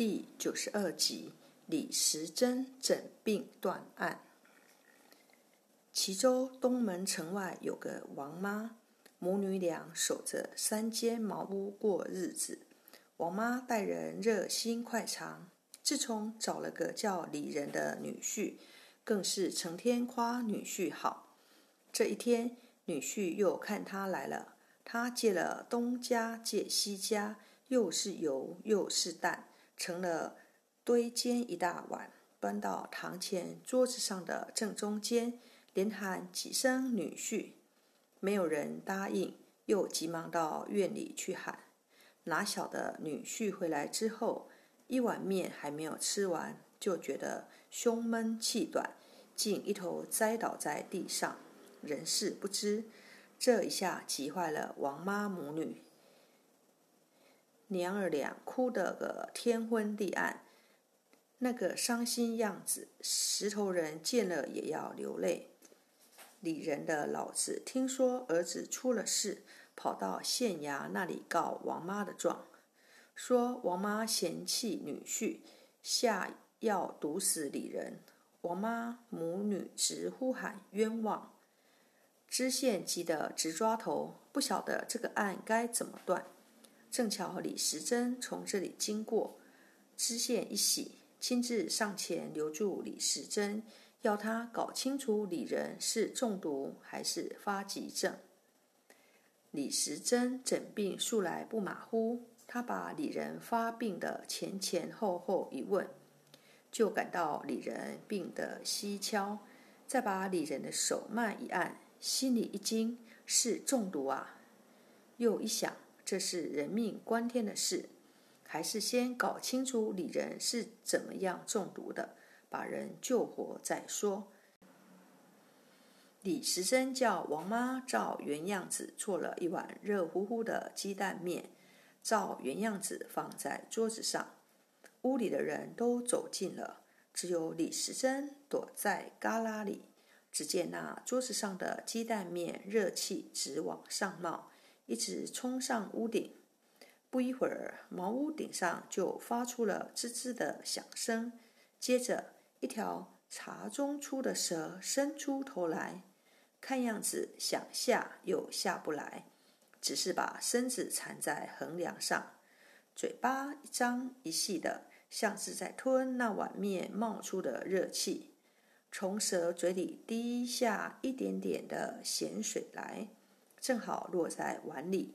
第九十二集：李时珍诊病断案。齐州东门城外有个王妈，母女俩守着三间茅屋过日子。王妈待人热心快肠，自从找了个叫李仁的女婿，更是成天夸女婿好。这一天，女婿又看他来了，他借了东家，借西家，又是油又是蛋。成了堆煎一大碗，端到堂前桌子上的正中间，连喊几声“女婿”，没有人答应，又急忙到院里去喊。哪晓得女婿回来之后，一碗面还没有吃完，就觉得胸闷气短，竟一头栽倒在地上，人事不知。这一下急坏了王妈母女。娘儿俩哭得个天昏地暗，那个伤心样子，石头人见了也要流泪。李仁的老子听说儿子出了事，跑到县衙那里告王妈的状，说王妈嫌弃女婿，下药毒死李仁。王妈母女直呼喊冤枉，知县急得直抓头，不晓得这个案该怎么断。正巧李时珍从这里经过，知县一喜，亲自上前留住李时珍，要他搞清楚李仁是中毒还是发急症。李时珍诊病素来不马虎，他把李仁发病的前前后后一问，就感到李仁病得蹊跷，再把李仁的手脉一按，心里一惊，是中毒啊！又一想。这是人命关天的事，还是先搞清楚李仁是怎么样中毒的，把人救活再说。李时珍叫王妈照原样子做了一碗热乎乎的鸡蛋面，照原样子放在桌子上。屋里的人都走近了，只有李时珍躲在旮旯里。只见那桌子上的鸡蛋面热气直往上冒。一直冲上屋顶，不一会儿，茅屋顶上就发出了吱吱的响声。接着，一条茶中粗的蛇伸出头来，看样子想下又下不来，只是把身子缠在横梁上，嘴巴一张一细的，像是在吞那碗面冒出的热气。从蛇嘴里滴下一点点的咸水来。正好落在碗里，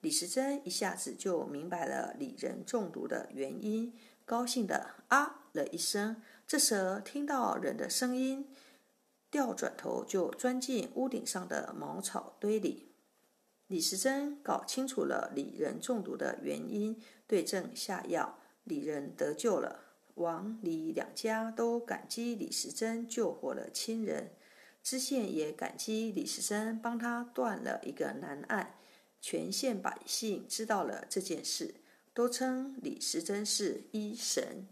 李时珍一下子就明白了李仁中毒的原因，高兴的啊了一声。这时听到人的声音，调转头就钻进屋顶上的茅草堆里。李时珍搞清楚了李仁中毒的原因，对症下药，李仁得救了。王李两家都感激李时珍救活了亲人。知县也感激李时珍帮他断了一个难案，全县百姓知道了这件事，都称李时珍是医神。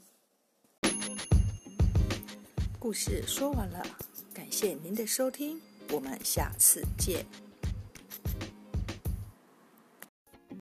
故事说完了，感谢您的收听，我们下次见。